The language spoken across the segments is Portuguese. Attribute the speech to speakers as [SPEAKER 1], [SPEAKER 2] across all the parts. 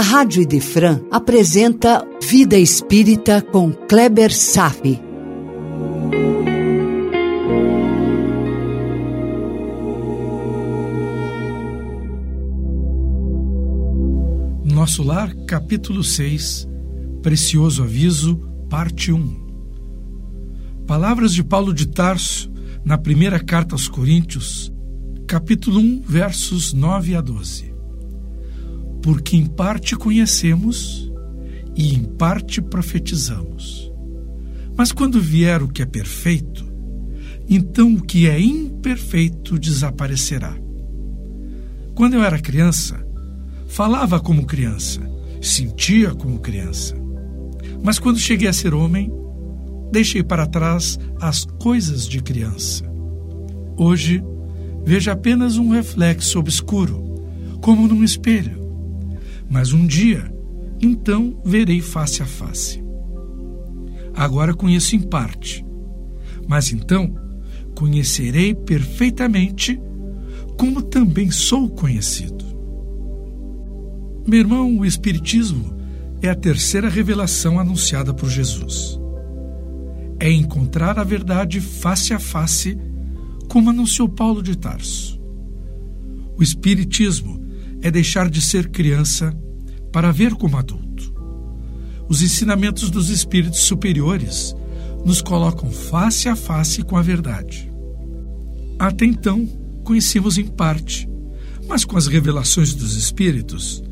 [SPEAKER 1] a Rádio Idefran apresenta Vida Espírita com Kleber Safi.
[SPEAKER 2] Nosso Lar, capítulo 6, Precioso Aviso, parte 1. Palavras de Paulo de Tarso, na primeira carta aos Coríntios, capítulo 1, versos 9 a 12. Porque em parte conhecemos e em parte profetizamos. Mas quando vier o que é perfeito, então o que é imperfeito desaparecerá. Quando eu era criança, falava como criança, sentia como criança. Mas quando cheguei a ser homem, deixei para trás as coisas de criança. Hoje, vejo apenas um reflexo obscuro, como num espelho. Mas um dia, então verei face a face. Agora conheço em parte, mas então conhecerei perfeitamente, como também sou conhecido. Meu irmão, o Espiritismo é a terceira revelação anunciada por Jesus é encontrar a verdade face a face, como anunciou Paulo de Tarso. O Espiritismo é deixar de ser criança para ver como adulto. Os ensinamentos dos espíritos superiores nos colocam face a face com a verdade. Até então, conhecemos em parte, mas com as revelações dos espíritos,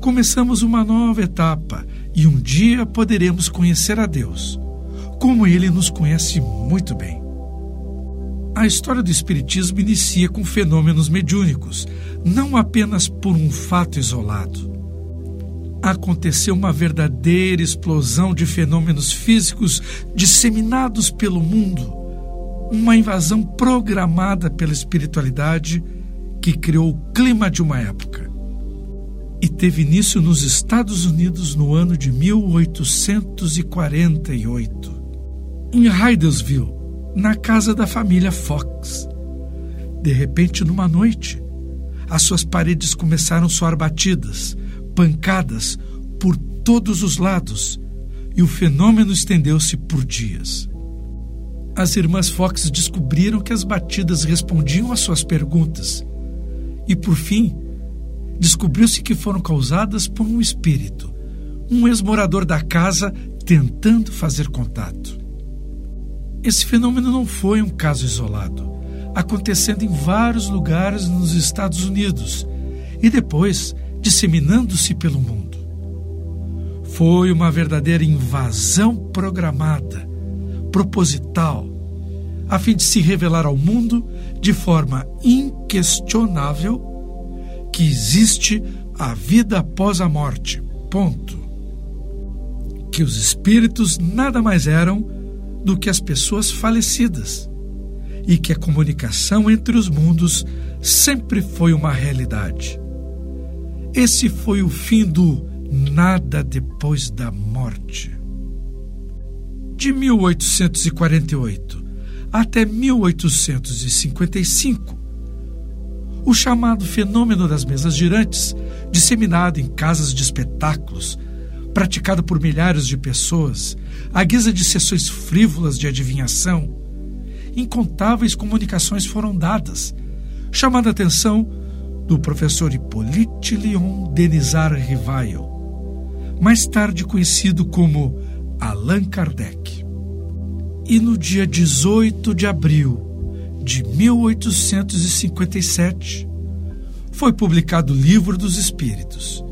[SPEAKER 2] começamos uma nova etapa e um dia poderemos conhecer a Deus como ele nos conhece muito bem. A história do Espiritismo inicia com fenômenos mediúnicos, não apenas por um fato isolado. Aconteceu uma verdadeira explosão de fenômenos físicos disseminados pelo mundo, uma invasão programada pela espiritualidade que criou o clima de uma época. E teve início nos Estados Unidos no ano de 1848 em Hydesville, na casa da família Fox. De repente, numa noite, as suas paredes começaram a soar batidas, pancadas por todos os lados, e o fenômeno estendeu-se por dias. As irmãs Fox descobriram que as batidas respondiam às suas perguntas, e por fim, descobriu-se que foram causadas por um espírito, um ex-morador da casa tentando fazer contato. Esse fenômeno não foi um caso isolado, acontecendo em vários lugares nos Estados Unidos e depois disseminando-se pelo mundo. Foi uma verdadeira invasão programada, proposital, a fim de se revelar ao mundo de forma inquestionável que existe a vida após a morte. Ponto. Que os espíritos nada mais eram do que as pessoas falecidas e que a comunicação entre os mundos sempre foi uma realidade. Esse foi o fim do nada depois da morte. De 1848 até 1855, o chamado fenômeno das mesas girantes, disseminado em casas de espetáculos, praticado por milhares de pessoas, à guisa de sessões frívolas de adivinhação, incontáveis comunicações foram dadas, chamando a atenção do professor Hippolyte Leon Denisar Rivail, mais tarde conhecido como Allan Kardec. E no dia 18 de abril de 1857, foi publicado o Livro dos Espíritos,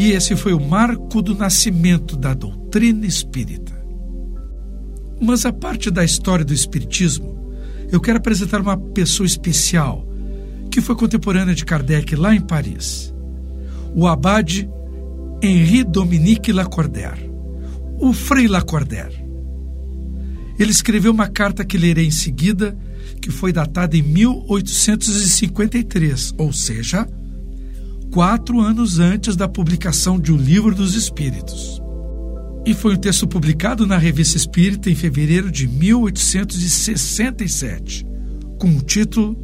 [SPEAKER 2] e esse foi o marco do nascimento da doutrina espírita. Mas a parte da história do espiritismo, eu quero apresentar uma pessoa especial que foi contemporânea de Kardec lá em Paris. O abade Henri Dominique Lacordaire, o Frei Lacordaire. Ele escreveu uma carta que lerei em seguida, que foi datada em 1853, ou seja, quatro anos antes da publicação de O Livro dos Espíritos. E foi um texto publicado na Revista Espírita em fevereiro de 1867, com o título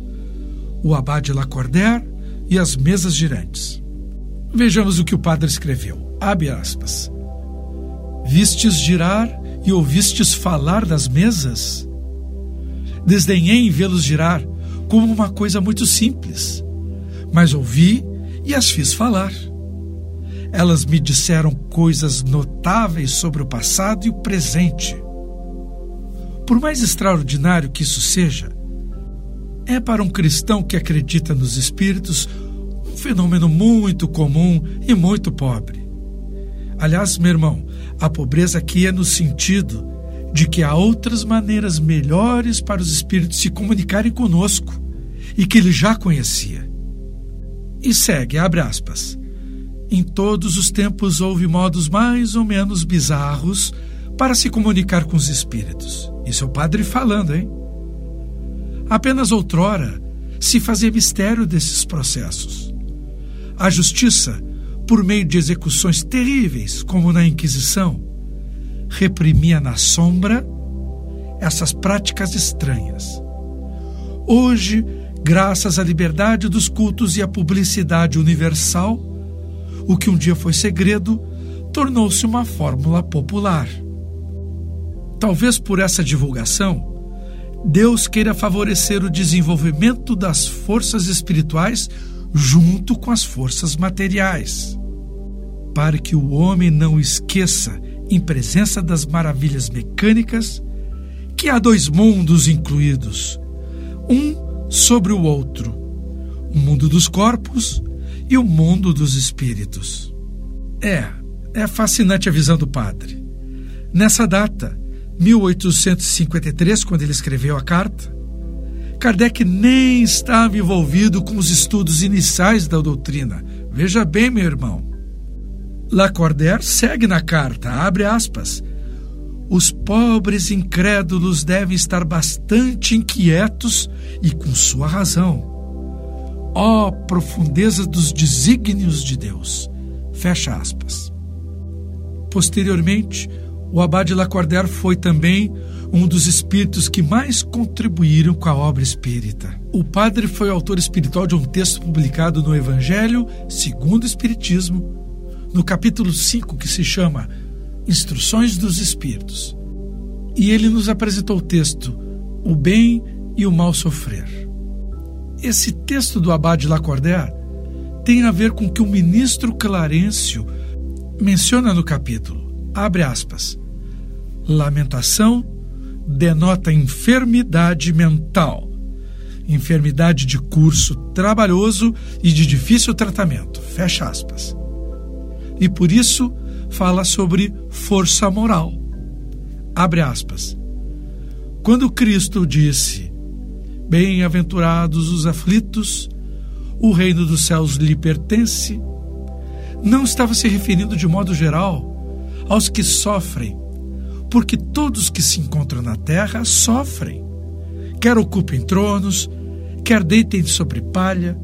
[SPEAKER 2] O Abade Lacordaire e as Mesas Girantes. Vejamos o que o padre escreveu. Abre aspas. Vistes girar e ouvistes falar das mesas? Desdenhei em vê-los girar como uma coisa muito simples, mas ouvi e as fiz falar. Elas me disseram coisas notáveis sobre o passado e o presente. Por mais extraordinário que isso seja, é para um cristão que acredita nos espíritos um fenômeno muito comum e muito pobre. Aliás, meu irmão, a pobreza aqui é no sentido de que há outras maneiras melhores para os espíritos se comunicarem conosco e que ele já conhecia. E segue, abre aspas. Em todos os tempos houve modos mais ou menos bizarros para se comunicar com os espíritos. Isso é o padre falando, hein? Apenas outrora se fazia mistério desses processos. A justiça, por meio de execuções terríveis, como na Inquisição, reprimia na sombra essas práticas estranhas. Hoje, graças à liberdade dos cultos e à publicidade universal, o que um dia foi segredo tornou-se uma fórmula popular. Talvez por essa divulgação, Deus queira favorecer o desenvolvimento das forças espirituais junto com as forças materiais, para que o homem não esqueça, em presença das maravilhas mecânicas, que há dois mundos incluídos, um sobre o outro, o mundo dos corpos e o mundo dos espíritos. É, é fascinante a visão do padre. Nessa data, 1853, quando ele escreveu a carta, Kardec nem estava envolvido com os estudos iniciais da doutrina. Veja bem, meu irmão. Lacordaire segue na carta, abre aspas. Os pobres incrédulos devem estar bastante inquietos e com sua razão. Ó oh, profundeza dos desígnios de Deus. Fecha aspas. Posteriormente, o Abade Lacordaire foi também um dos espíritos que mais contribuíram com a obra espírita. O padre foi autor espiritual de um texto publicado no Evangelho segundo o Espiritismo, no capítulo 5, que se chama Instruções dos Espíritos. E ele nos apresentou o texto O Bem e o Mal Sofrer. Esse texto do Abade Lacordaire tem a ver com o que o ministro Clarencio menciona no capítulo abre aspas. Lamentação denota enfermidade mental, enfermidade de curso trabalhoso e de difícil tratamento, fecha aspas. E por isso fala sobre força moral. Abre aspas. Quando Cristo disse: Bem-aventurados os aflitos, o reino dos céus lhe pertence, não estava se referindo de modo geral aos que sofrem, porque todos que se encontram na terra sofrem, quer ocupem tronos, quer deitem sobre palha,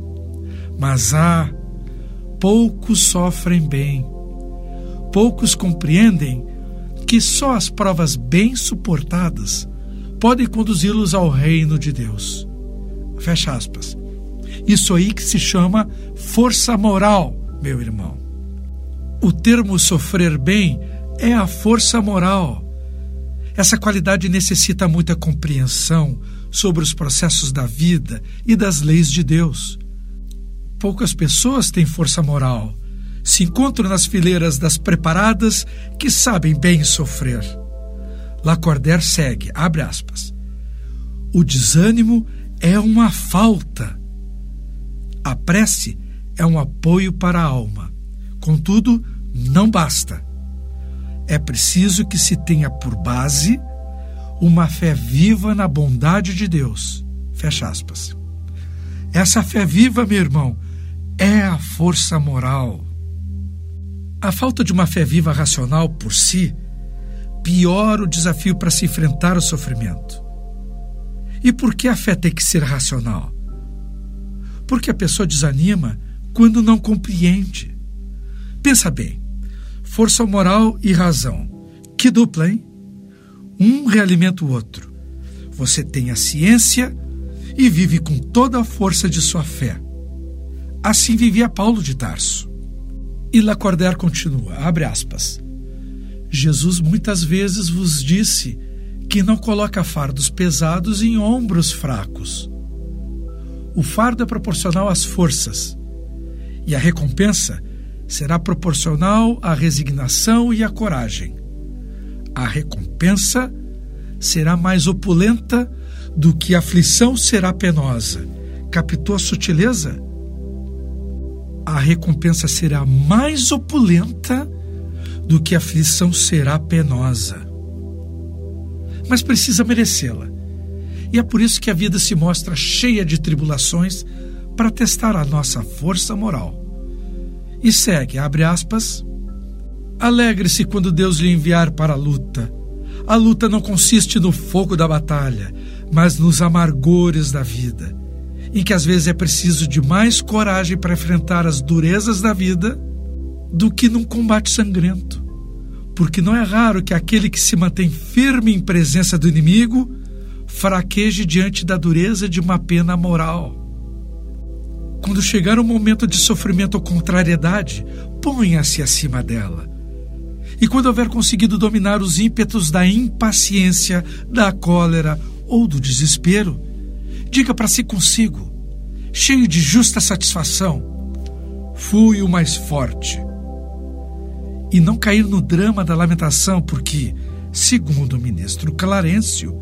[SPEAKER 2] mas há poucos sofrem bem, poucos compreendem que só as provas bem suportadas podem conduzi-los ao reino de Deus. Fecha aspas. Isso aí que se chama força moral, meu irmão. O termo sofrer bem é a força moral. Essa qualidade necessita muita compreensão sobre os processos da vida e das leis de Deus. Poucas pessoas têm força moral. Se encontram nas fileiras das preparadas que sabem bem sofrer. Lacordaire segue, abre aspas. O desânimo é uma falta. A prece é um apoio para a alma. Contudo, não basta é preciso que se tenha por base uma fé viva na bondade de Deus. Fecha aspas. Essa fé viva, meu irmão, é a força moral. A falta de uma fé viva racional por si piora o desafio para se enfrentar o sofrimento. E por que a fé tem que ser racional? Porque a pessoa desanima quando não compreende. Pensa bem, força moral e razão. Que dupla, hein? Um realimenta o outro. Você tem a ciência e vive com toda a força de sua fé. Assim vivia Paulo de Tarso. E Lacordaire continua, abre aspas. Jesus muitas vezes vos disse que não coloca fardos pesados em ombros fracos. O fardo é proporcional às forças, e a recompensa será proporcional à resignação e à coragem. A recompensa será mais opulenta do que a aflição será penosa. Captou a sutileza? A recompensa será mais opulenta do que a aflição será penosa. Mas precisa merecê-la. E é por isso que a vida se mostra cheia de tribulações para testar a nossa força moral. E segue, abre aspas. Alegre-se quando Deus lhe enviar para a luta. A luta não consiste no fogo da batalha, mas nos amargores da vida, em que às vezes é preciso de mais coragem para enfrentar as durezas da vida do que num combate sangrento. Porque não é raro que aquele que se mantém firme em presença do inimigo fraqueje diante da dureza de uma pena moral. Quando chegar um momento de sofrimento ou contrariedade, ponha-se acima dela. E quando houver conseguido dominar os ímpetos da impaciência, da cólera ou do desespero, diga para si consigo, cheio de justa satisfação: fui o mais forte. E não cair no drama da lamentação, porque, segundo o ministro Clarencio,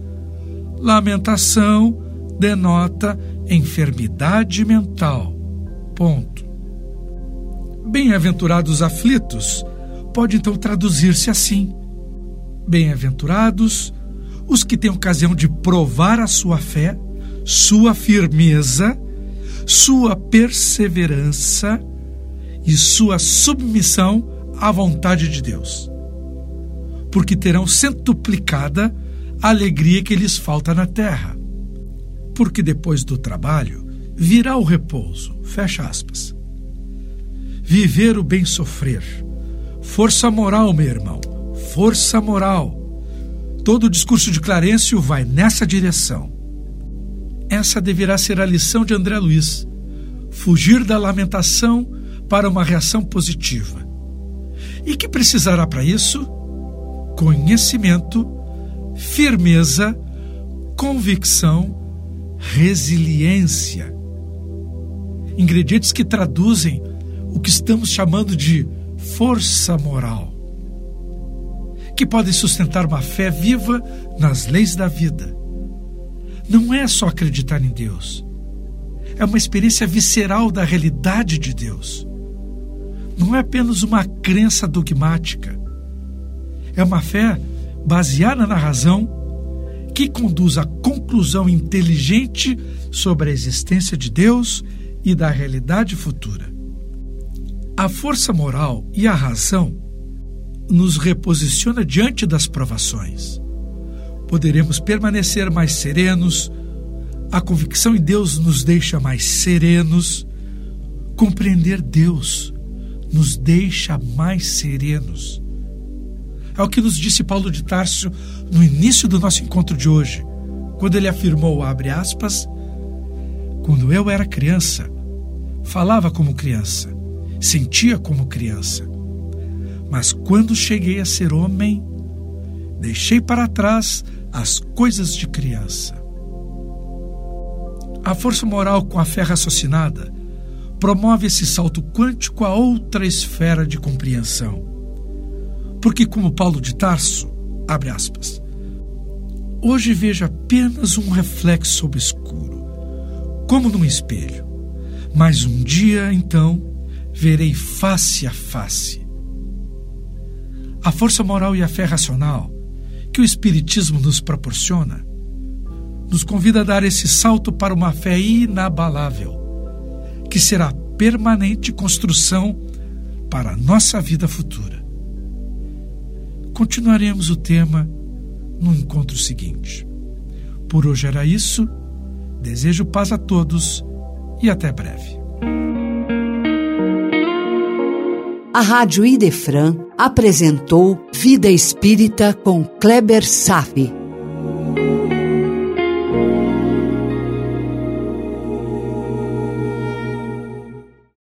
[SPEAKER 2] lamentação denota enfermidade mental. Ponto. Bem-aventurados aflitos pode então traduzir-se assim: Bem-aventurados os que têm ocasião de provar a sua fé, sua firmeza, sua perseverança e sua submissão à vontade de Deus. Porque terão centuplicada a alegria que lhes falta na terra porque depois do trabalho virá o repouso. Fecha aspas. Viver o bem sofrer. Força moral, meu irmão. Força moral. Todo o discurso de Clarencio vai nessa direção. Essa deverá ser a lição de André Luiz. Fugir da lamentação para uma reação positiva. E que precisará para isso? Conhecimento, firmeza, convicção resiliência. Ingredientes que traduzem o que estamos chamando de força moral, que podem sustentar uma fé viva nas leis da vida. Não é só acreditar em Deus, é uma experiência visceral da realidade de Deus. Não é apenas uma crença dogmática, é uma fé baseada na razão que conduz à conclusão inteligente sobre a existência de Deus e da realidade futura. A força moral e a razão nos reposiciona diante das provações. Poderemos permanecer mais serenos, a convicção em Deus nos deixa mais serenos, compreender Deus nos deixa mais serenos. É o que nos disse Paulo de Tarso no início do nosso encontro de hoje, quando ele afirmou, abre aspas, quando eu era criança, falava como criança, sentia como criança. Mas quando cheguei a ser homem, deixei para trás as coisas de criança. A força moral com a fé raciocinada promove esse salto quântico a outra esfera de compreensão porque, como Paulo de Tarso, abre aspas, hoje vejo apenas um reflexo obscuro, como num espelho, mas um dia, então, verei face a face. A força moral e a fé racional que o Espiritismo nos proporciona nos convida a dar esse salto para uma fé inabalável, que será permanente construção para a nossa vida futura. Continuaremos o tema no encontro seguinte. Por hoje era isso. Desejo paz a todos e até breve.
[SPEAKER 1] A Rádio Idefran apresentou Vida Espírita com Kleber Safi.